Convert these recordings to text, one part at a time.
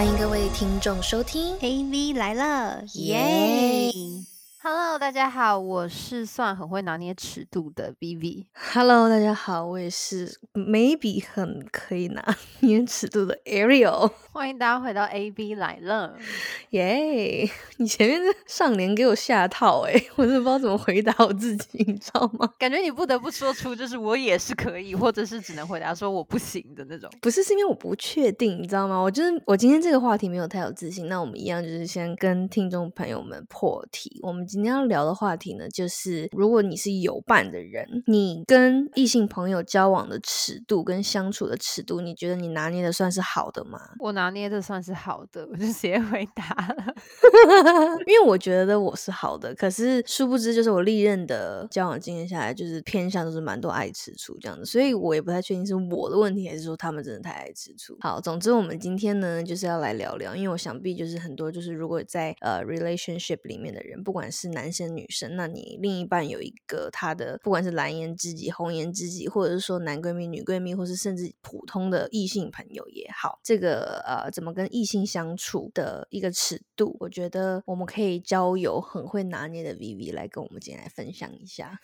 欢迎各位听众收听 AV 来了，耶！Hello，大家好，我是算很会拿捏尺度的 Vivi。Hello，大家好，我也是 maybe 很可以拿 捏尺度的 Ariel，欢迎大家回到 AB 来了。耶！你前面的上联给我下套哎、我真的不知道怎么回答我自己，你知道吗？感觉你不得不说出，就是我也是可以，或者是只能回答说我不行的那种。不是，是因为我不确定，你知道吗？我就是我今天这个话题没有太有自信，那我们一样就是先跟听众朋友们破题。我们今天要聊的话题呢，就是如果你是有伴的人，你跟异性朋友交往的尺度跟相处的尺度，你觉得你拿捏的算是好的吗？我拿捏的算是好的，我就直接 回答了。因为我觉得我是好的，可是殊不知，就是我历任的交往经验下来，就是偏向都是蛮多爱吃醋这样子，所以我也不太确定是我的问题，还是说他们真的太爱吃醋。好，总之我们今天呢，就是要来聊聊，因为我想必就是很多就是如果在呃 relationship 里面的人，不管是是男生女生，那你另一半有一个他的不管是蓝颜知己、红颜知己，或者是说男闺蜜、女闺蜜，或是甚至普通的异性朋友也好，这个呃怎么跟异性相处的一个尺度，我觉得我们可以交由很会拿捏的 Vivi 来跟我们今天来分享一下。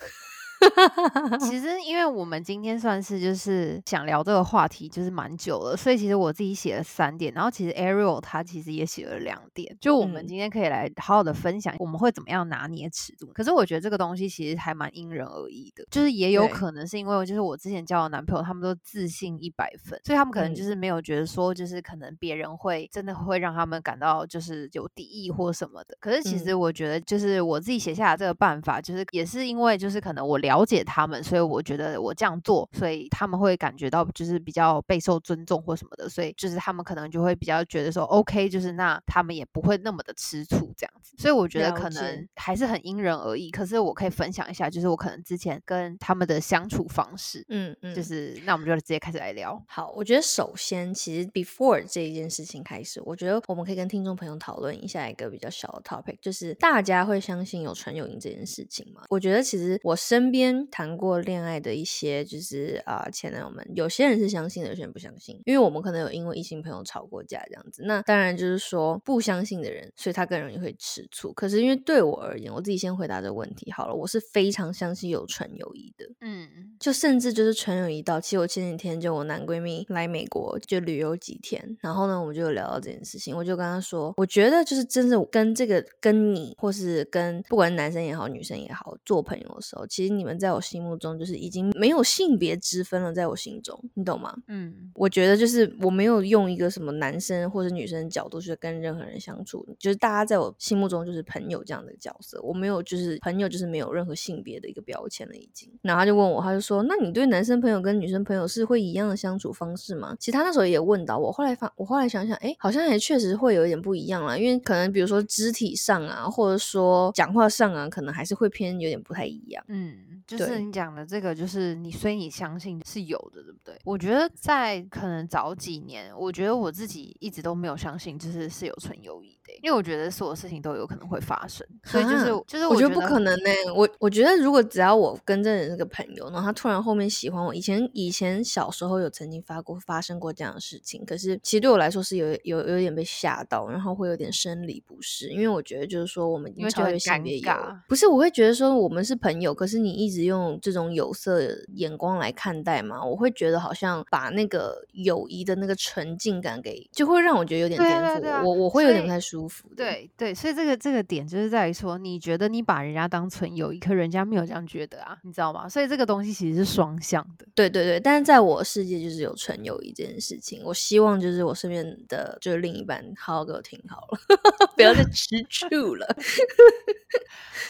其实，因为我们今天算是就是想聊这个话题，就是蛮久了，所以其实我自己写了三点，然后其实 Ariel 他其实也写了两点，就我们嗯今天可以来好好的分享，我们会怎么样拿捏尺度。可是我觉得这个东西其实还蛮因人而异的，就是也有可能是因为就是我之前交的男朋友，他们都自信一百分，所以他们可能就嗯是没有觉得说，就是可能别人会真的会让他们感到就是有敌意或什么的。可是其实我觉得，就是我自己写下的这个办法，就是也是因为就是可能我了解他们，所以我觉得我这样做，所以他们会感觉到就是比较备受尊重或什么的，所以就是他们可能就会比较觉得说，OK，就是那他们也不会那么的吃醋这样子。所以我觉得可能还是很因人而异。可是我可以分享一下，就是我可能之前跟他们的相处方式，嗯嗯，就是那我们就直接开始来聊。好，我觉得首先，其实 before 这一件事情开始，我觉得我们可以跟听众朋友讨论一下一个比较小的 topic，就是大家会相信有纯友谊这件事情吗？我觉得其实我身边谈过恋爱的一些就是啊、前男友们，有些人是相信的，有些人不相信，因为我们可能有因为异性朋友吵过架这样子。那当然就是说不相信的人，所以他更容易会吃醋。可是因为对我而言，我自己先回答这个问题好了，我是非常相信有纯友谊的。嗯，就甚至就是纯友谊到，其实我前几天就我男闺蜜来美国就旅游几天，然后呢，我们就聊到这件事情，我就跟他说，我觉得就是真的跟这个跟你或是跟不管男生也好，女生也好，做朋友的时候，其实你们在我心目中就是已经没有性别之分了，在我心中，你懂吗？嗯，我觉得就是我没有用一个什么男生或者女生的角度去跟任何人相处，就是大家在我心目中就是朋友这样的角色，我没有就是朋友就是没有任何性别的一个标签了已经。然后他就问我，他就说：“那你对男生朋友跟女生朋友是会一样的相处方式吗？”其实他那时候也问到我，后来发我后来想想，哎，好像也确实会有一点不一样啦，因为可能比如说肢体上啊，或者说讲话上啊，可能还是会偏有点不太一样。嗯，就是你讲的这个，就是你，所以你相信是有的，对不对？我觉得在可能早几年，我觉得我自己一直都没有相信，就是是有纯友谊的，因为我觉得所有事情都有可能会发生，所以就是啊就是我觉觉得不可能呢、我我觉得如果只要我跟这人是个朋友，然后他突然后面喜欢我，以前以前小时候有曾经发过发生过这样的事情，可是其实对我来说是有有有点被吓到，然后会有点生理不适，因为我觉得就是说我们已经超越性别不是我会觉得说我们是朋友，可是你一直用这种有色眼光来看待嘛，我会觉得好像把那个友谊的那个纯净感给，就会让我觉得有点颠覆啊对啊我，我会有点不太舒服的。对对，所以这个这个点就是在于说，你觉得你把人家当纯友谊，可人家没有这样觉得啊，你知道吗？所以这个东西其实是双向的。对对对，但是在我世界就是有纯友谊这件事情，我希望就是我身边的就是另一半好好给我听好了，不要再吃醋了。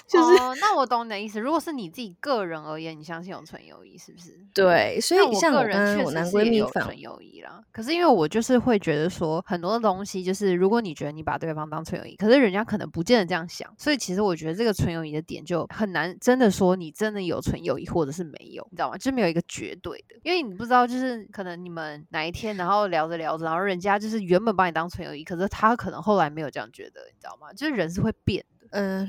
就是、哦，那我懂你的意思。如果是你自己个人而言，你相信有纯友谊是不是？对，所以但我个像我跟人确实我男闺是也有纯友谊啦。可是因为我就是会觉得说，很多东西就是如果你觉得你把对方当纯友谊，可是人家可能不见得这样想，所以其实我觉得这个纯友谊的点就很难真的说你真的有纯友谊或者是没有，你知道吗？就没有一个绝对的，因为你不知道就是可能你们哪一天然后聊着聊着，然后人家就是原本把你当纯友谊，可是他可能后来没有这样觉得，你知道吗？就是人是会变的。嗯、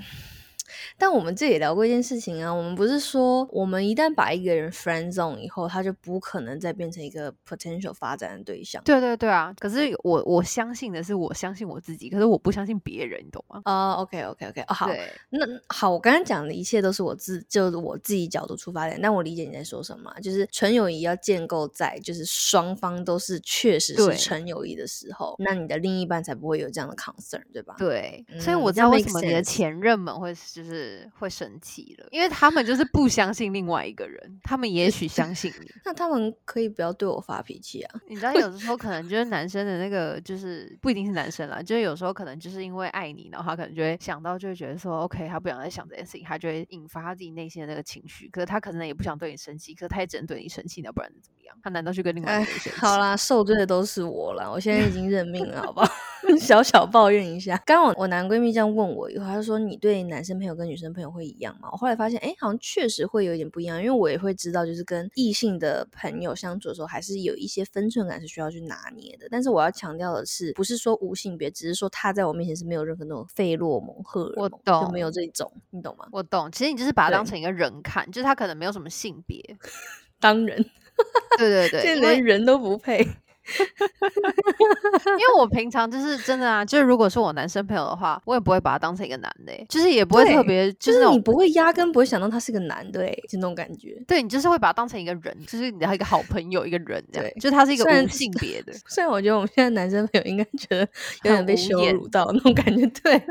但我们这也聊过一件事情啊，我们不是说我们一旦把一个人 friend zone 以后，他就不可能再变成一个 potential 发展的对象。对对对啊！可是我我相信的是，我相信我自己，可是我不相信别人，你懂吗？啊、OK OK，、哦、好，对，那好，我刚刚讲的一切都是我自就是我自己角度出发点，但我理解你在说什么啊，就是纯友谊要建构在就是双方都是确实是纯友谊的时候，那你的另一半才不会有这样的 concern，对吧？对，所以嗯我知道为什么你的前任们会就是会生气了，因为他们就是不相信另外一个人，他们也许相信你。那他们可以不要对我发脾气啊？你知道，有的时候可能就是男生的那个，就是不一定是男生啦，就是有时候可能就是因为爱你，然后他可能就会想到，就会觉得说，OK，他不想再想这件事情，他就会引发他自己内心的那个情绪。可是他可能也不想对你生气，可是他也只能对你生气，那不然怎么样？他难道去跟另外一哎个人生气？好啦，受罪的都是我啦，我现在已经认命了，好不好？小小抱怨一下。刚刚我我男闺蜜这样问我以后，他就说你对男生朋友跟女生朋友会一样吗？我后来发现，哎，好像确实会有一点不一样，因为我也会知道，就是跟异性的朋友相处的时候，还是有一些分寸感是需要去拿捏的。但是我要强调的是，不是说无性别，只是说他在我面前是没有任何那种费洛蒙、荷尔我懂，就没有这种，你懂吗？我懂，其实你就是把他当成一个人看，就是他可能没有什么性别。当然，对对对，这连人都不配。因为我平常就是真的啊，就是如果是我男生朋友的话，我也不会把他当成一个男的欸、就是也不会特别，就就是你不会压根不会想到他是个男的、欸，就那种感觉。对你就是会把他当成一个人，就是你的一个好朋友，一个人这样，对就他是一个无性别的。虽然我觉得我们现在男生朋友应该觉得 有点被羞辱到那种感觉，对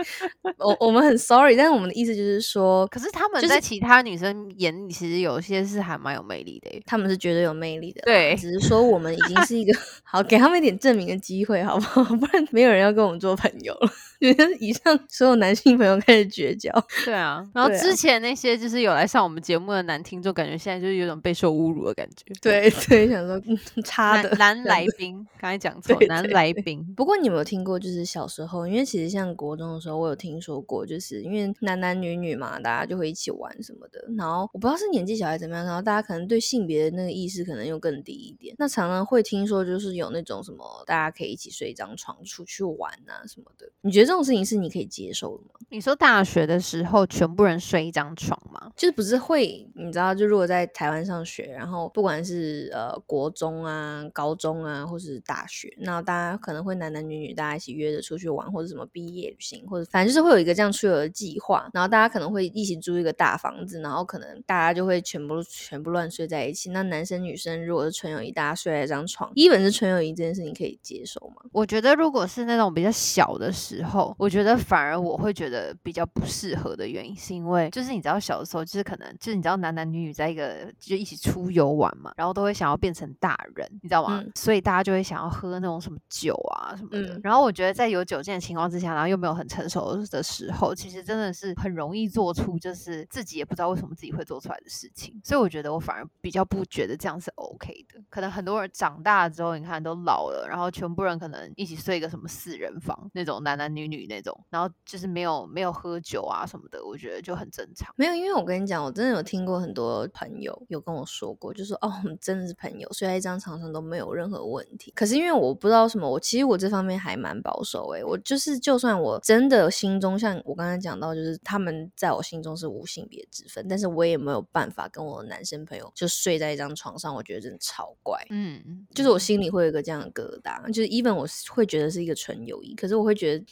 我我们很 sorry，但是我们的意思就是说，可是他们就在其他女生眼里，其实有些是还蛮有魅力的欸。他们是绝对有魅力的，对只是说我们已经是一个好，给他们一点证明的机会，好不好？不然没有人要跟我们做朋友了。觉得 以上所有男性朋友开始绝交，对啊，然后之前那些就是有来上我们节目的男听众，感觉现在就是有种备受侮辱的感觉。对对，想说嗯 差的男来宾，刚才讲错，男来宾。不过你有没有听过，就是小时候，因为其实像国中的时候，我有听说过，就是因为男男女女嘛，大家就会一起玩什么的。然后我不知道是年纪小还是怎么样，然后大家可能对性别的那个意识可能又更低一点。那常常会听说，就是有那种什么，大家可以一起睡一张床出去玩啊什么的。你觉得这种事情是你可以接受的吗？你说大学的时候，全部人睡一张床吗？就是不是会，你知道，就如果在台湾上学，然后不管是呃国中啊、高中啊，或是大学，那大家可能会男男女女大家一起约着出去玩，或者什么毕业旅行，或者反正就是会有一个这样出游的计划，然后大家可能会一起租一个大房子，然后可能大家就会全部全部乱睡在一起。那男生女生如果是纯友谊，大家睡在一张床，一本是纯友谊这件事情可以接受吗？我觉得如果是那种比较小的时候，我觉得反而我会觉得比较不适合的原因，是因为就是你知道小的时候，就是可能就是你知道男男女女在一个就一起出游玩嘛，然后都会想要变成大人，你知道吗？嗯所以大家就会想要喝那种什么酒啊什么的。嗯然后我觉得在有酒精的情况之下，然后又没有很成熟的时候，其实真的是很容易做出就是自己也不知道为什么自己会做出来的事情。所以我觉得我反而比较不觉得这样是 OK 的。可能很多人长大之后，你看都老了，然后全部人可能一起睡一个什么四人房那种男男女女那种，然后就是没有没有喝酒啊什么的，我觉得就很正常。没有，因为我跟你讲，我真的有听过很多朋友有跟我说过，就说哦，我 们真的是朋友，睡在一张床上都没有任何问题。可是因为我不知道什么，我其实我这方面还蛮保守诶、我就是就算我真的心中像我刚才讲到，就是他们在我心中是无性别之分，但是我也没有办法跟我的男生朋友就睡在一张床上，我觉得真的超怪。嗯，就是我心里会有一个这样的疙瘩，就是 even 我会觉得是一个纯友谊，可是我会觉得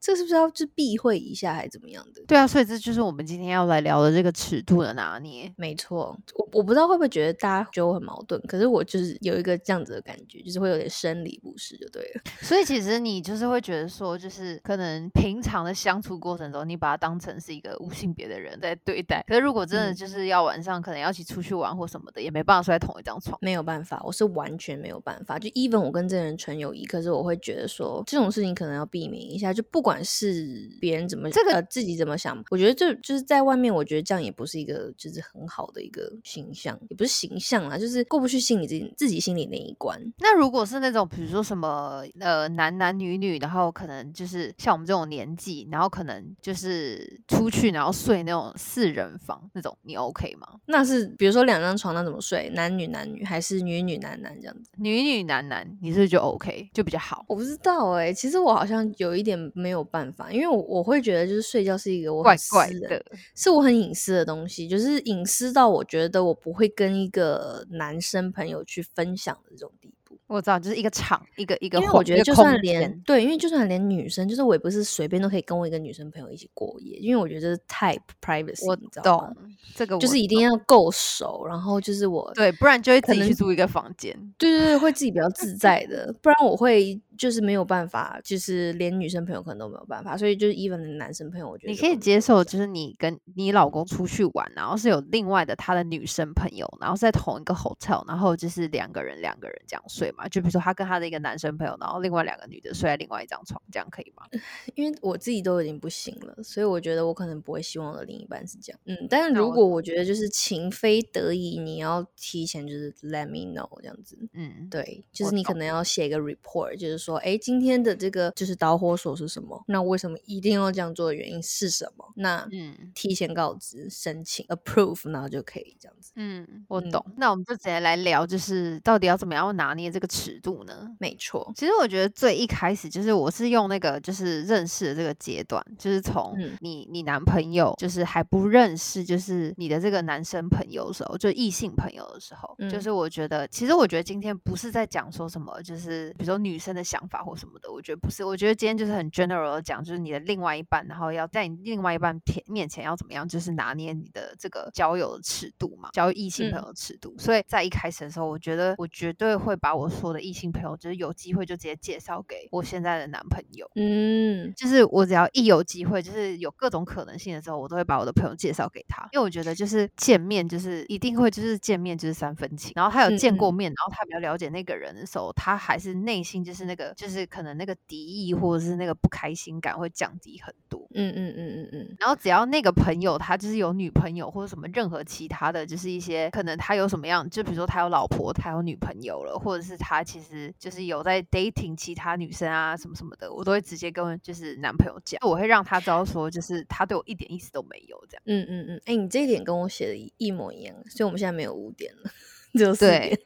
这是不是要就避讳一下还是怎么样的？对啊，所以这就是我们今天要来聊的这个尺度的拿捏。没错，我我不知道会不会觉得大家觉得我很矛盾，可是我就是有一个这样子的感觉，就是会有点生理不适就对了。所以其实你就是会觉得说，就是可能平常的相处过程中，你把它当成是一个无性别的人在对待。可是如果真的嗯就是要晚上可能要一起出去玩或什么的，也没办法睡在同一张床。没有办法，我是完全没有办法。就 even 我跟这个人纯友谊，可是我会觉得说这种事情可能要避免一下。就不管是别人怎么这个呃自己怎么想，我觉得就就是在外面，我觉得这样也不是一个就是很好的一个形象，也不是形象啦，就是过不去心里自己自己心里那一关。那如果是那种比如说什么呃男男女女，然后可能就是像我们这种年纪，然后可能就是出去然后睡那种四人房那种，你 OK 吗？那是比如说两张床，那怎么睡？男女男女还是女女男男这样子？女女男男，你是不是就 OK 就比较好？我不知道哎、其实我好像有一点点没有办法，因为我我会觉得就是睡觉是一个我怪很私怪的。是我很隐私的东西，就是隐私到我觉得我不会跟一个男生朋友去分享的这种地步。我知道，就是一个场，一个一个我觉得就算连对，因为就算连女生，就是我也不是随便都可以跟我一个女生朋友一起过夜，因为我觉得这是太 privacy，我懂？这个我就是一定要够熟，然后就是我对，不然就会自己去租一个房间。对对对，会自己比较自在的，不然我会就是没有办法，就是连女生朋友可能都没有办法，所以就是 even 连男生朋友，我觉得你可以接受，就是你跟你老公出去玩，然后是有另外的他的女生朋友，然后在同一个 hotel，然后就是两个人两个人这样睡嘛。就比如说他跟他的一个男生朋友，然后另外两个女的睡在另外一张床，这样可以吗？因为我自己都已经不行了，所以我觉得我可能不会希望我的另一半是这样。嗯，但是如果我觉得就是情非得已，你要提前就是 let me know 这样子。嗯，对，就是你可能要写一个 report，就是说，哎，今天的这个就是导火索是什么？那为什么一定要这样做的原因是什么？那嗯提前告知、申请 approve，然后就可以这样子。嗯，我嗯懂。那我们就直接来聊，就是到底要怎么样拿捏这个尺度呢？没错，其实我觉得最一开始就是我是用那个就是认识的这个阶段，就是从嗯你你男朋友就是还不认识，就是你的这个男生朋友的时候，就异性朋友的时候，就嗯是我觉得其实我觉得今天不是在讲说什么，就是比如说女生的想法或什么的，我觉得不是，我觉得今天就是很 general 的讲，就是你的另外一半，然后要在你另外一半面面前要怎么样，就是拿捏你的这个交友的尺度嘛，交异性朋嗯。友的尺度。所以在一开始的时候，我觉得我绝对会把我说的异性朋友，就是有机会就直接介绍给我现在的男朋友。嗯。就是我只要一有机会，就是有各种可能性的时候，我都会把我的朋友介绍给他，因为我觉得就是见面就是一定会就是见面就是三分情，然后他有见过面，然后他比较了解那个人的时候，他还是内心就是那个就是可能那个敌意或者是那个不开心感会降低很多。嗯嗯嗯嗯嗯，然后只要那个朋友他就是有女朋友或者什么任何其他的，就是一些可能他有什么样，就比如说他有老婆，他有女朋友了，或者是他其实就是有在 dating 其他女生啊什么什么的，我都会直接跟就是男朋友讲，我会让他知道说，就是他对我一点意思都没有这样。嗯嗯嗯，哎、你这一点跟我写的一一模一样，所以我们现在没有污点了，只有四对点。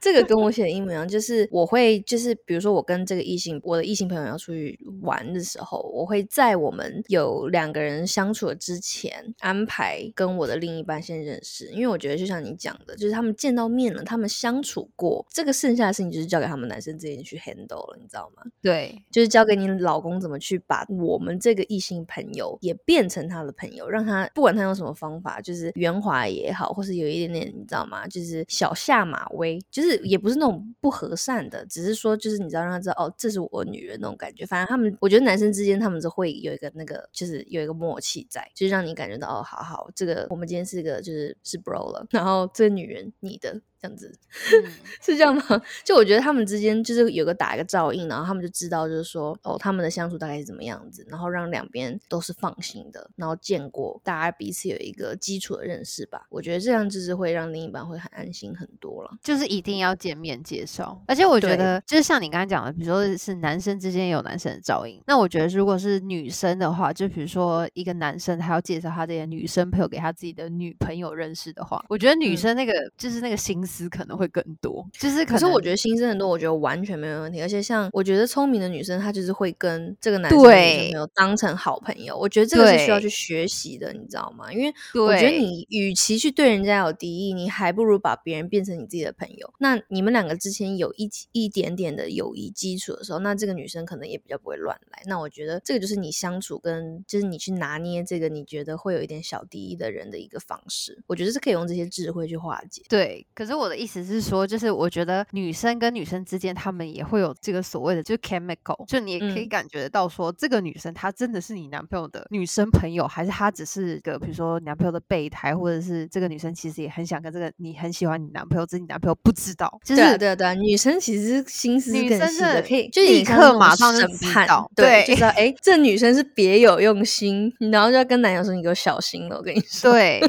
这个跟我写的一模一样，就是我会就是比如说我跟这个异性，我的异性朋友要出去玩的时候，我会在我们有两个人相处的之前安排跟我的另一半先认识，因为我觉得就像你讲的，就是他们见到面了，他们相处过，这个剩下的事情就是交给他们男生之间去 handle 了，你知道吗？对，就是交给你老公怎么去把我们这个异性朋友也变成他的朋友，让他不管他用什么方法，就是圆滑也好，或是有一点点你知道吗？就是小下马威，就是也不是那种不和善的，只是说就是你知道让他知道哦，这是我女人那种感觉。反正他们，我觉得男生之间他们是会有一个那个，就是有一个默契在，就是让你感觉到哦，好好，这个我们今天是个就是是 bro 了，然后这个女人你的这样子，嗯是这样吗？就我觉得他们之间就是有个打一个照应，然后他们就知道就是说哦，他们的相处大概是怎么样子，然后让两边都是放心的，然后见过大家彼此有一个基础的认识吧。我觉得这样就是会让另一半会很安心很多了。就是一定要见面介绍，而且我觉得就是像你刚才讲的，比如说是男生之间有男生的照应，那我觉得如果是女生的话，就比如说一个男生他要介绍他这些女生朋友给他自己的女朋友认识的话，我觉得女嗯生那个、就是那个心思可能会更多，就是可是我觉得心思很多，我觉得完全没有问题。而且像我觉得聪明的女生，她就是会跟这个男生当成好朋友。我觉得这个是需要去学习的，你知道吗？因为我觉得你与其去对人家有敌意，你还不如把别人变成你自己的朋友。那你们两个之前有一起一点点的友谊基础的时候，那这个女生可能也比较不会乱来。那我觉得这个就是你相处跟就是你去拿捏这个你觉得会有一点小敌意的人的一个方式。我觉得是可以用这些智慧去化解。对，可是我的意思是说，就是我觉得女生跟女生之间，她们也会有这个所谓的就是 chemical，就你也可以嗯感觉得到说，这个女生她真的是你男朋友的女生朋友，还是她只是个比如说男朋友的备胎，或者是这个女生其实也很想跟这个你很喜欢你男朋友，只是你男朋友不知道，就是对啊对啊对啊，女生其实心思女生的，可以就立刻马上就审判，对，对就知道哎，这女生是别有用心，然后就要跟男友说你给我小心了，我跟你说。对，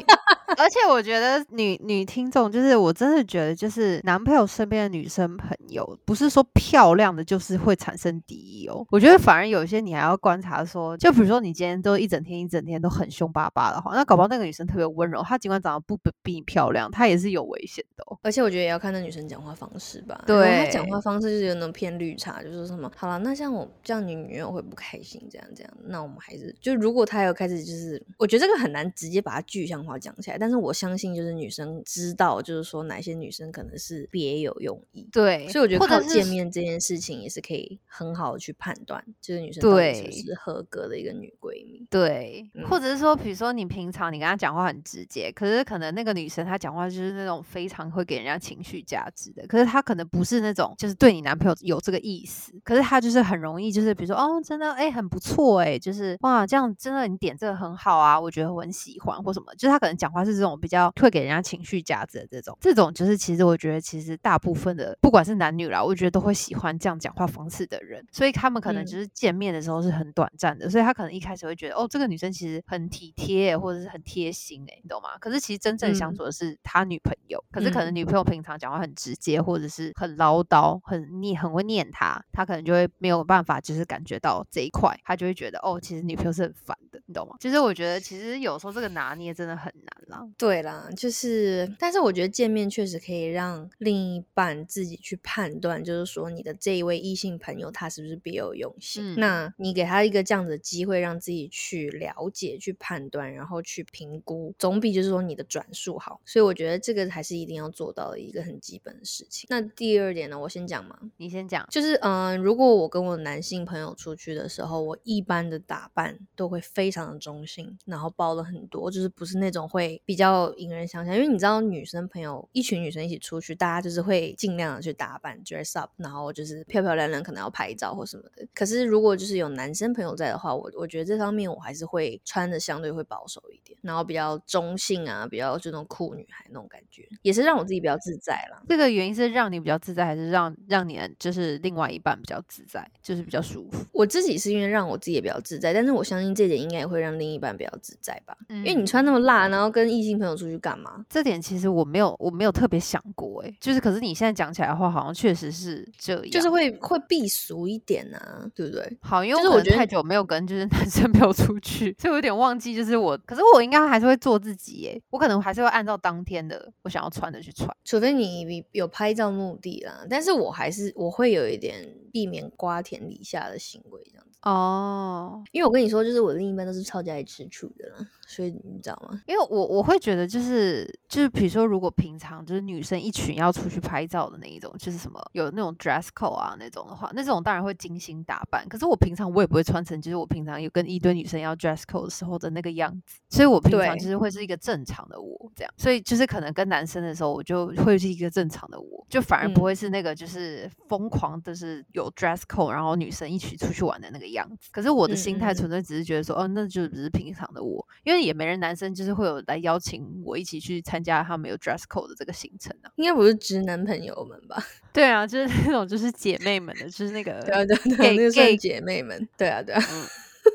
而且我觉得女女听众就是我真的的觉得，就是男朋友身边的女生朋友，不是说漂亮的就是会产生敌意哦。我觉得反而有些你还要观察说，就比如说你今天都一整天一整天都很凶巴巴的话，那搞不好那个女生特别温柔，她尽管长得不比你漂亮，她也是有危险的。而且我觉得也要看那女生讲话方式吧。对，她讲话方式就是有那种偏绿茶，就说什么好了，那像我这样，你女友会不开心，这样这样。那我们还是就如果她有开始就是，我觉得这个很难直接把它具象化讲起来，但是我相信就是女生知道，就是说哪些女生可能是别有用意。对，所以我觉得靠见面这件事情也是可以很好的去判断，就是女生对是不是合格的一个女闺蜜。对，或者是说，比如说你平常你跟她讲话很直接，可是可能那个女生她讲话就是那种非常会给人家情绪价值的，可是她可能不是那种就是对你男朋友有这个意思，可是她就是很容易就是比如说哦，真的哎很不错哎，就是哇这样真的你点这个很好啊，我觉得我很喜欢或什么，就是她可能讲话是这种比较会给人家情绪价值的这种，这种就是其实我觉得其实大部分的不管是男女啦，我觉得都会喜欢这样讲话方式的人，所以他们可能就是见面的时候是很短暂的，所以他可能一开始会觉得哦这个女生其实很体贴或者是很贴心哎，你懂吗？可是其实真正相处的是他女朋友，可是可能女朋友平常讲话很直接或者是很唠叨，很念很会念他，他可能就会没有办法就是感觉到这一块，他就会觉得哦其实女朋友是很烦的，你懂吗？其实我觉得其实有时候这个拿捏真的很难啦。对啦，就是，但是我觉得见面确实可以让另一半自己去判断，就是说你的这一位异性朋友他是不是别有用心。那你给他一个这样子的机会，让自己去了解、去判断，然后去评估，总比就是说你的转述好。所以我觉得这个还是一定要做到的一个很基本的事情。那第二点呢，我先讲嘛，你先讲。就是嗯，如果我跟我男性朋友出去的时候，我一般的打扮都会非常的中性，然后包了很多，就是不是那种会比较引人想象，因为你知道女生朋友一群女生一起出去，大家就是会尽量的去打扮，dress up，然后就是漂漂亮亮，可能要拍照或什么的。可是如果就是有男生朋友在的话，我我觉得这方面我还是会穿的相对会保守一点，然后比较中性啊，比较这种酷女孩那种感觉，也是让我自己比较自在啦。这个原因是让你比较自在，还是让让你就是另外一半比较自在，就是比较舒服？我自己是因为让我自己也比较自在，但是我相信这点应该也会让另一半比较自在吧？因为你穿那么辣，然后跟异性朋友出去干嘛？这点其实我没有，我没有特别想过，哎，就是可是你现在讲起来的话，好像确实是这样，就是会会避俗一点啊，对不对？好，因为我觉得太久没有跟就是男生 朋友出去，所以我有点忘记，就是我，可是我应该还是会做自己，哎，我可能还是会按照当天的我想要穿的去穿，除非你有拍照目的啦，但是我还是我会有一点避免瓜田李下的行为这样子哦，因为我跟你说，就是我另一半都是超级爱吃醋的啦。所以你知道吗？因为我我会觉得就是就是比如说，如果平常就是女生一群要出去拍照的那一种，就是什么有那种 dress code 啊那种的话，那种当然会精心打扮。可是我平常我也不会穿成就是我平常有跟一堆女生要 dress code 的时候的那个样子。所以我平常就是会是一个正常的我这样。所以就是可能跟男生的时候，我就会是一个正常的我，就反而不会是那个就是疯狂的是有 dress code，然后女生一起出去玩的那个样子。可是我的心态纯粹只是觉得说，哦，那就只是平常的我，因为。也没人男生就是会有来邀请我一起去参加他们有 dress code 的这个行程啊，应该不是直男朋友们吧？对啊，就是那种就是姐妹们的，就是那个对啊对对，那个算姐妹们，对啊对啊。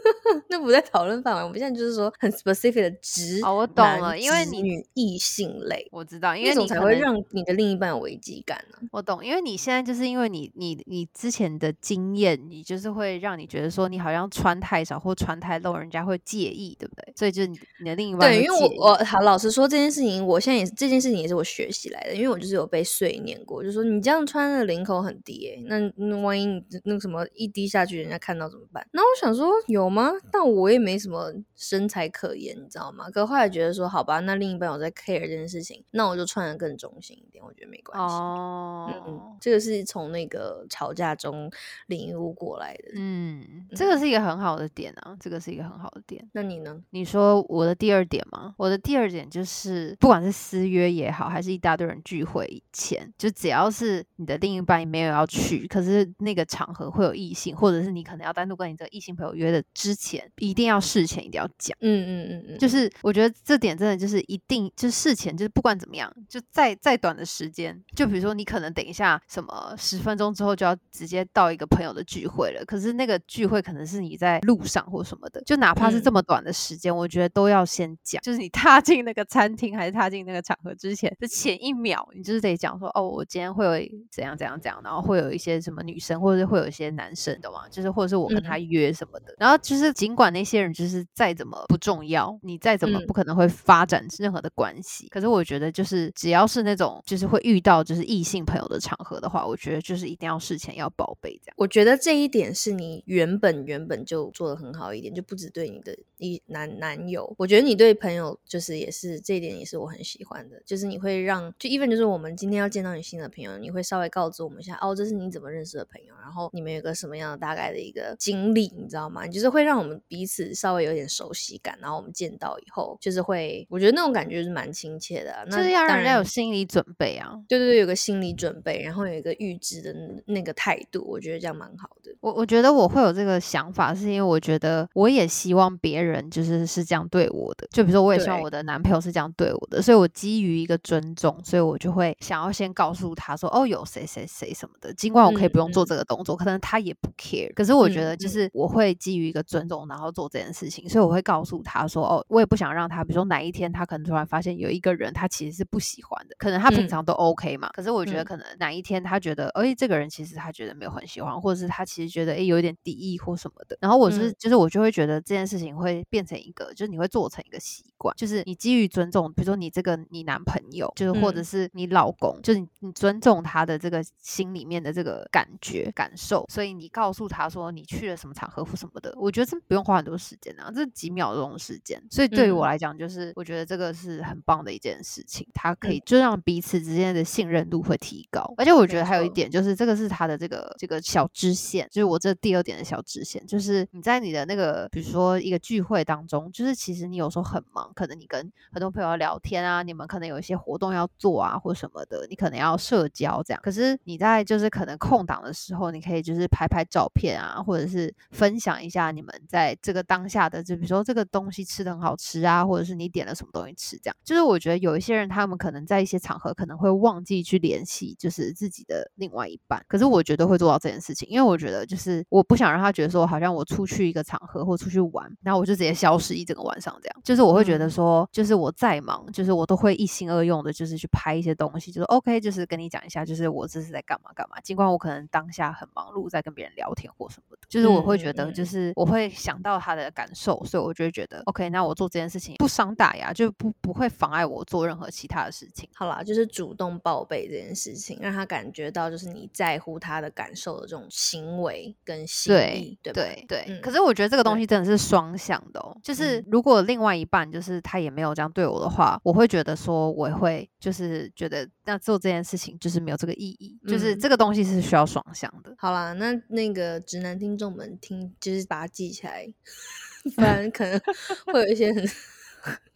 那不在讨论范围，我们现在就是说很 specific 的直哦，我懂了，因为你女异性类，我知道，因为你才会让你的另一半有危机感呢。我懂，因为你现在就是因为你你你之前的经验，你就是会让你觉得说你好像穿太少或穿太露，人家会介意，对不对？所以就是你的另一半对，因为我我好老实说这件事情，我现在也是这件事情也是我学习来的，因为我就是有被碎念过，就说你这样穿的领口很低，哎，那那万一你那个什么一低下去，人家看到怎么办？那我想说有吗？但我也没什么身材可言，你知道吗？可后来觉得说，好吧，那另一半有在 care 这件事情，那我就穿的更中性一点，我觉得没关系。哦，嗯，这个是从那个吵架中领悟过来的。嗯，这个是一个很好的点啊，这个是一个很好的点。那你呢？你说我的第二点吗？我的第二点就是，不管是私约也好，还是一大堆人聚会前，就只要是你的另一半没有要去，可是那个场合会有异性，或者是你可能要单独跟你的异性朋友约的之前。一定要事前一定要讲。嗯嗯嗯嗯，就是我觉得这点真的就是一定，就是事前就是不管怎么样，就再再短的时间，就比如说你可能等一下什么十分钟之后就要直接到一个朋友的聚会了，可是那个聚会可能是你在路上或什么的，就哪怕是这么短的时间，我觉得都要先讲。就是你踏进那个餐厅还是踏进那个场合之前的前一秒，你就是得讲说哦，我今天会有怎样怎样怎样，然后会有一些什么女生，或者是会有一些男生，懂吗？就是或者是我跟他约什么的，然后就是尽管那些人就是再怎么不重要，你再怎么不可能会发展任何的关系，可是我觉得就是只要是那种就是会遇到就是异性朋友的场合的话，我觉得就是一定要事前要报备这样。我觉得这一点是你原本原本就做的很好一点，就不止对你的一男男友，我觉得你对朋友就是也是这一点也是我很喜欢的，就是你会让就 even 就是我们今天要见到你新的朋友，你会稍微告知我们一下，哦，这是你怎么认识的朋友，然后你们有个什么样的大概的一个经历，你知道吗？你就是会让我们彼此稍微有点熟悉感，然后我们见到以后就是会，我觉得那种感觉是蛮亲切的，啊，就是要让人家有心理准备啊，对对对，有个心理准备，然后有一个预知的那个态度，我觉得这样蛮好的。我我觉得我会有这个想法，是因为我觉得我也希望别人就是是这样对我的，就比如说我也希望我的男朋友是这样对我的，所以我基于一个尊重，所以我就会想要先告诉他说，哦，有谁谁谁什么的，尽管我可以不用做这个动作，可能他也不 care，可是我觉得就是我会基于一个尊重，然后做这件事情，所以我会告诉他说，哦，我也不想让他，比如说哪一天他可能突然发现有一个人他其实是不喜欢的，可能他平常都 OK 嘛，可是我觉得可能哪一天他觉得，哎，这个人其实他觉得没有很喜欢，或者是他其实觉得哎有一点敌意或什么的，然后我是就是我就会觉得这件事情会变成一个，就是你会做成一个习惯，就是你基于尊重，比如说你这个你男朋友，就是或者是你老公，就是你你尊重他的这个心里面的这个感觉感受，所以你告诉他说你去了什么场合或什么的，我觉得这不用花很多时间啊，这几秒钟的时间，所以对于我来讲，就是我觉得这个是很棒的一件事情，它可以就让彼此之间的信任度会提高，而且我觉得还有一点就是这个是它的这个这个小支线，就是我这第二点的小支线，就是你在你的那个比如说一个聚会当中，就是其实你有时候很忙，可能你跟很多朋友聊天啊，你们可能有一些活动要做啊或什么的，你可能要社交这样，可是你在就是可能空档的时候，你可以就是拍拍照片啊，或者是分享一下你们在这个当下的，就比如说这个东西吃的很好吃啊，或者是你点了什么东西吃，这样。就是我觉得有一些人他们可能在一些场合可能会忘记去联系，就是自己的另外一半，可是我觉得会做到这件事情，因为我觉得就是我不想让他觉得说好像我出去一个场合或出去玩，然后我就直接消失一整个晚上这样，就是我会觉得说，就是我再忙，就是我都会一心二用的，就是去拍一些东西，就是 OK，就是跟你讲一下，就是我这是在干嘛干嘛，尽管我可能当下很忙碌，在跟别人聊天或什么的，就是我会觉得就是我会想到他的感受，所以我就会觉得 OK，那我做这件事情不伤大雅，就不不会妨碍我做任何其他的事情。好啦，就是主动报备这件事情，让他感觉到就是你在乎他的感受的这种行为跟心意，对对对。可是我觉得这个东西真的是双向的哦，就是如果另外一半就是他也没有这样对我的话，我会觉得说我会就是觉得那做这件事情就是没有这个意义，就是这个东西是需要双向的。好啦，那那个直男听众们听，就是把它记起来，不然可能会有一些很。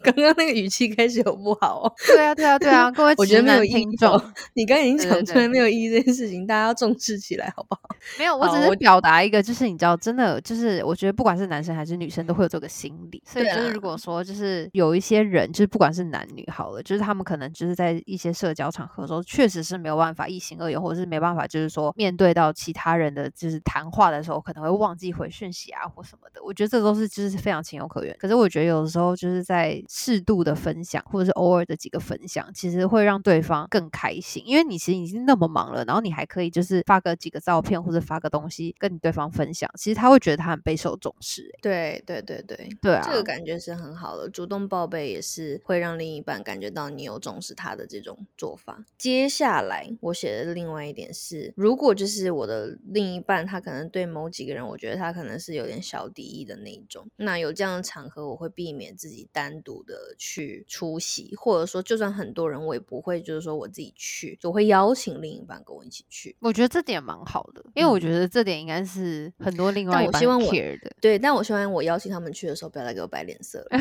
刚刚那个语气开始有不好哦。对啊，对啊，对啊，各位我觉得没有听众，你刚刚已经讲出来没有意义这件事情，大家要重视起来，好不好？没有，我只是表达一个，就是你知道，真的就是我觉得不管是男生还是女生都会有这个心理，所以就是如果说就是有一些人，就是不管是男女好了，就是他们可能就是在一些社交场合的时候，确实是没有办法一心二用，或者是没办法就是说面对到其他人的就是谈话的时候，可能会忘记回讯息啊或什么的。我觉得这都是就是非常情有可原。可是我觉得有的时候就是在适度的分享，或者是偶尔的几个分享，其实会让对方更开心。因为你其实已经那么忙了，然后你还可以就是发个几个照片或者发个东西跟你对方分享，其实他会觉得他很备受重视。对对对对对啊，这个感觉是很好的。主动报备也是会让另一半感觉到你有重视他的这种做法。接下来我写的另外一点是，如果就是我的另一半他可能对某几个人，我觉得他可能是有点小敌意的那一种，那有这样的场合，我会避免自己单独。度的去出席，或者说就算很多人，我也不会就是说我自己去，我会邀请另一半跟我一起去。我觉得这点蛮好的，因为我觉得这点应该是很多另外一半 care 的。对，但我希望我邀请他们去的时候，不要再给我摆脸色了。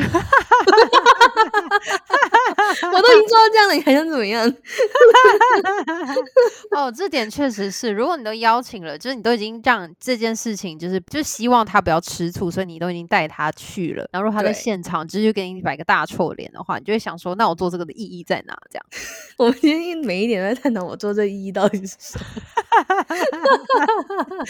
我都已经做到这样了，你还想怎么样？哦，这点确实是，如果你都邀请了，就是你都已经让这件事情，就是就希望他不要吃醋，所以你都已经带他去了。然后如果他在现场直接给你摆个大臭脸的话，你就会想说，那我做这个的意义在哪？这样，我们今天每一点都在探讨我做这意义到底是什么。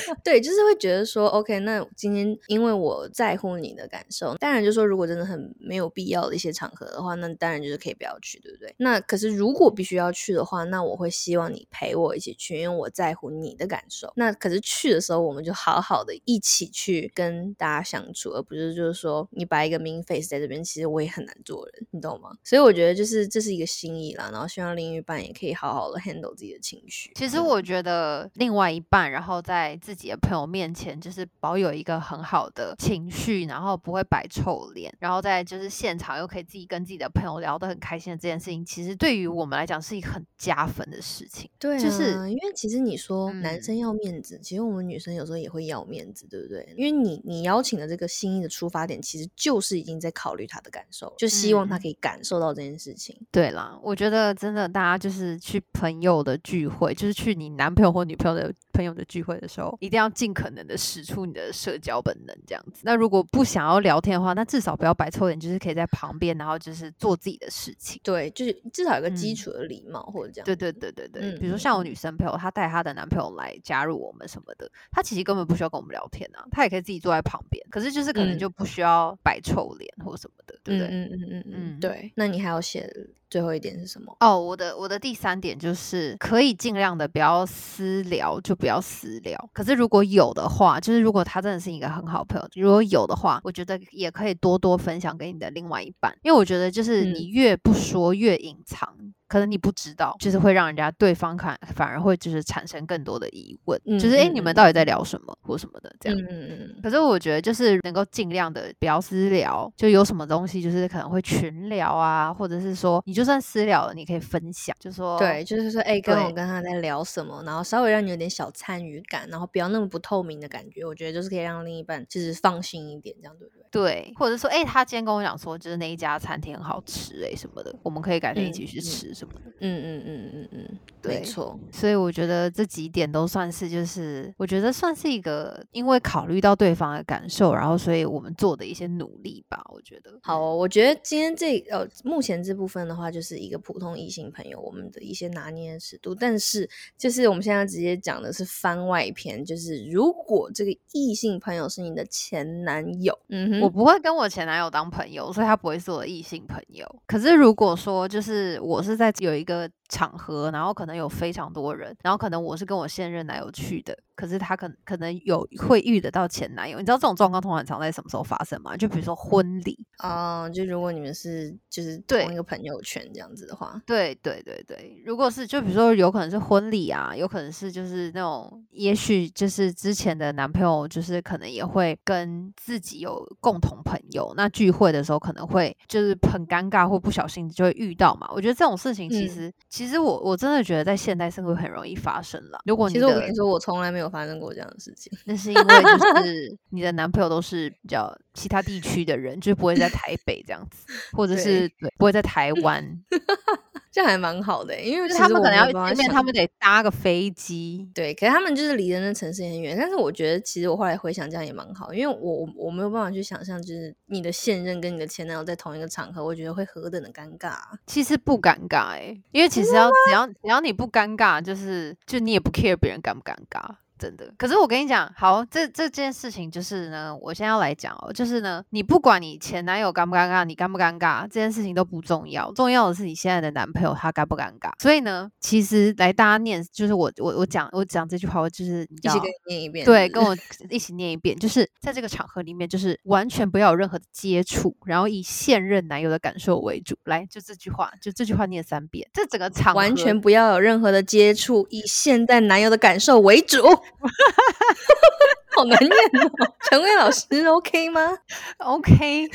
对，就是会觉得说，OK，那今天因为我在乎你的感受，当然就是说，如果真的很没有必要的一些场合的话，那当然就是可以不要去，对不对？那可是如果必须要去的话，那我会希望你陪我一起去，因为我在乎你的感受。那可是去的时候，我们就好好的一起去跟大家相处，而不是就是说你摆一个 mean face 在这边，其实我也很难做人，你懂吗？所以我觉得就是这是一个心意啦，然后希望另一半也可以好好的 handle 自己的情绪。其实我觉得另外一半，然后在自己的朋友面前，就是保有一个很好的情绪，然后不会摆臭脸，然后在就是现场又可以自己跟自己的朋友聊得很开心的这件事情，其实对于我们来讲是一个很加分的事情。对，就是因为其实你说男生要面子，其实我们女生有时候也会要面子，对不对？因为你你邀请的这个心意的出发点，其实就是已经在考虑他的感受，就希望他可以感受到这件事情。对啦，我觉得真的大家就是去朋友的聚会，就是去你男朋友或女朋友的朋友的聚会的时候，一定要尽可能的使出你的社交本能，这样子。那如果不想要聊天的话，那至少不要摆臭脸，就是可以在旁边，然后就是做自己的事情。对，就是至少有个基础的礼貌或者这样。对对对对对，比如说像我女生朋友，她带她的男朋友来加入我们什么的，她其实根本不需要跟我们聊天啊，她也可以自己坐在旁边。可是就是可能就不需要摆臭脸或什么的，对不对？嗯嗯嗯嗯，对。那你还要写最后一点是什么？哦，我的我的第三点就是可以尽量的不要私聊，就不要私聊。可是如果有的话，就是如果他真的是一个很好朋友，如果有的话，我觉得也可以多多分享给你的另外一半，因为我觉得就是你越不说越隐藏。可能你不知道，就是会让人家对方看，反而会就是产生更多的疑问，就是哎，你们到底在聊什么或什么的这样。嗯嗯嗯。可是我觉得就是能够尽量的不要私聊，就有什么东西就是可能会群聊啊，或者是说你就算私聊了，你可以分享，就说对，就是说哎，跟我跟他在聊什么，然后稍微让你有点小参与感，然后不要那么不透明的感觉，我觉得就是可以让另一半就是放心一点，这样对不对？对，或者说哎，他今天跟我讲说，就是那一家餐厅很好吃哎什么的，我们可以改天一起去吃什么的。嗯嗯。嗯嗯嗯没错，所以我觉得这几点都算是，就是我觉得算是一个，因为考虑到对方的感受，然后所以我们做的一些努力吧。我觉得好，我觉得今天这呃，目前这部分的话，就是一个普通异性朋友我们的一些拿捏尺度，但是就是我们现在直接讲的是番外篇，就是如果这个异性朋友是你的前男友，嗯哼，我不会跟我前男友当朋友，所以他不会是我的异性朋友。可是如果说就是我是在有一个。场合，然后可能有非常多人，然后可能我是跟我现任男友去的。可是他可可能有会遇得到前男友，你知道这种状况通常常在什么时候发生吗？就比如说婚礼啊，就如果你们是就是同一个朋友圈这样子的话，对对对对，如果是就比如说有可能是婚礼啊，有可能是就是那种，也许就是之前的男朋友，就是可能也会跟自己有共同朋友，那聚会的时候可能会就是很尴尬或不小心就会遇到嘛。我觉得这种事情其实其实我我真的觉得在现代社会很容易发生了。如果其实我跟你说，我从来没有。发生过这样的事情，那是因为就是你的男朋友都是比较其他地区的人，就不会在台北这样子，或者是不会在台湾，这还蛮好的。因为他们可能要见面，他们得搭个飞机。对，可是他们就是离的那城市很远。但是我觉得，其实我后来回想，这样也蛮好，因为我我没有办法去想象，就是你的现任跟你的前男友在同一个场合，我觉得会何等的尴尬。其实不尴尬哎，因为其实要只要只要你不尴尬，就是就你也不 care 别人尴不尴尬。真的，可是我跟你讲，好，这这件事情就是呢，我现在要来讲哦，就是呢，你不管你前男友尴不尴尬，你尴不尴尬，这件事情都不重要，重要的是你现在的男朋友他尴不尴尬。所以呢，其实来大家念，就是我我我讲我讲这句话，我就是一起跟你念一遍，对，跟我一起念一遍，就是在这个场合里面，就是完全不要有任何的接触，然后以现任男友的感受为主。来，就这句话，就这句话念三遍，这整个场完全不要有任何的接触，以现在男友的感受为主。好难念哦，陈伟老师，OK 吗？OK。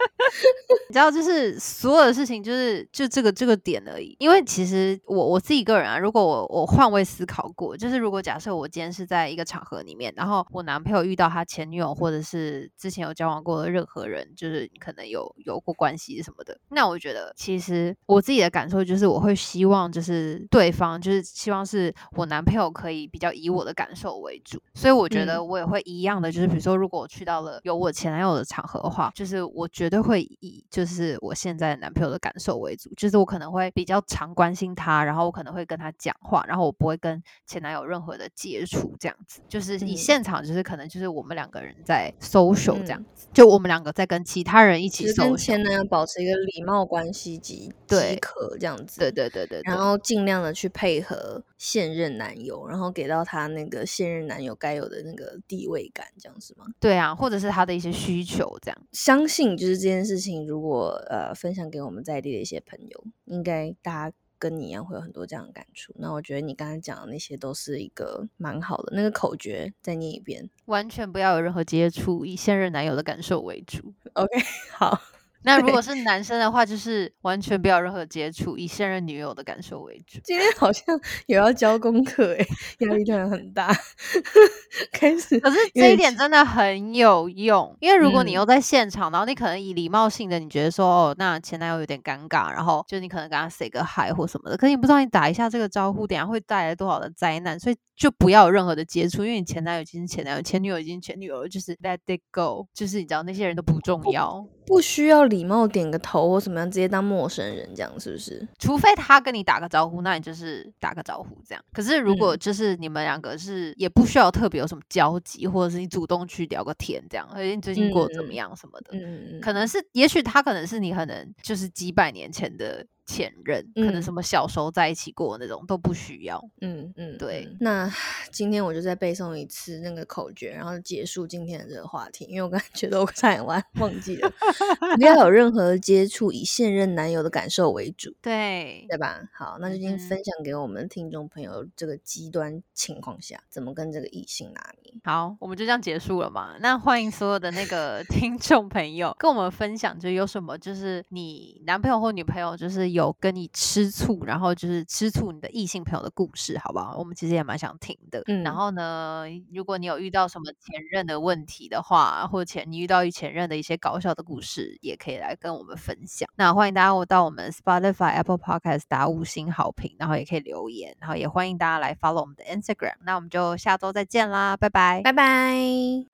你知道，就是所有的事情，就是就这个这个点而已。因为其实我我自己个人啊，如果我我换位思考过，就是如果假设我今天是在一个场合里面，然后我男朋友遇到他前女友，或者是之前有交往过的任何人，就是可能有有过关系什么的，那我觉得其实我自己的感受就是，我会希望就是对方就是希望是我男朋友可以比较以我的感受为主，所以我觉得我也会一样的，就是比如说如果我去到了有我前男友的场合的话，就是我绝对会以就是我现在男朋友的感受为主，就是我可能会比较常关心他，然后我可能会跟他讲话，然后我不会跟前男友任何的接触，这样子，就是以现场就是可能就是我们两个人在 social 这样子，就我们两个在跟其他人一起跟前男友保持一个礼貌关系即即可这样子，对对对对，然后尽量的去配合现任男友，然后给到他那个现任男友该有的那个地位感，这样是吗？对啊，或者是他的一些需求，这样。相信就是这件事情，如果呃分享给我们在地的一些朋友，应该大家跟你一样会有很多这样的感触。那我觉得你刚才讲的那些都是一个蛮好的那个口诀，再念一遍：完全不要有任何接触，以现任男友的感受为主。OK，好。那如果是男生的话，就是完全不要任何接触，以现任女友的感受为主。今天好像 有要交功课哎，压力突然很大。开始，可是这一点真的很有用，因为如果你又在现场，然后你可能以礼貌性的，你觉得说哦，那前男友有点尴尬，然后就你可能跟他 say 个 hi 或什么的，可是你不知道你打一下这个招呼，等下会带来多少的灾难，所以就不要有任何的接触，因为你前男友已经是前男友，前女友已经前女友了，就是 let it go，就是你知道那些人都不重要，不需要。礼貌点个头或什么样，直接当陌生人这样是不是？除非他跟你打个招呼，那你就是打个招呼这样。可是如果就是你们两个是也不需要特别有什么交集，或者是你主动去聊个天这样，而且你最近过得怎么样什么的，嗯可能是也许他可能是你可能就是几百年前的。前任可能什么小时候在一起过那种都不需要，嗯嗯，对。那 今天我就再背诵一次那个口诀，然后结束今天的这个话题，因为我刚才觉得我差点忘忘记了，不要有任何接触，以现任男友的感受为主，对对吧？好，那就今天分享给我们听众朋友，这个极端情况下怎么跟这个异性拿捏。好，我们就这样结束了嘛？那欢迎所有的那个 听众朋友跟我们分享，就有什么就是你男朋友或女朋友就是有。有跟你吃醋，然后就是吃醋你的异性朋友的故事，好不好？我们其实也蛮想听的。嗯，然后呢，如果你有遇到什么前任的问题的话，或者前你遇到前任的一些搞笑的故事，也可以来跟我们分享。那欢迎大家到我们 Spotify、Apple Podcast 打五星好评，然后也可以留言，然后也欢迎大家来 follow 我们的 Instagram。那我们就下周再见啦，拜拜，拜拜。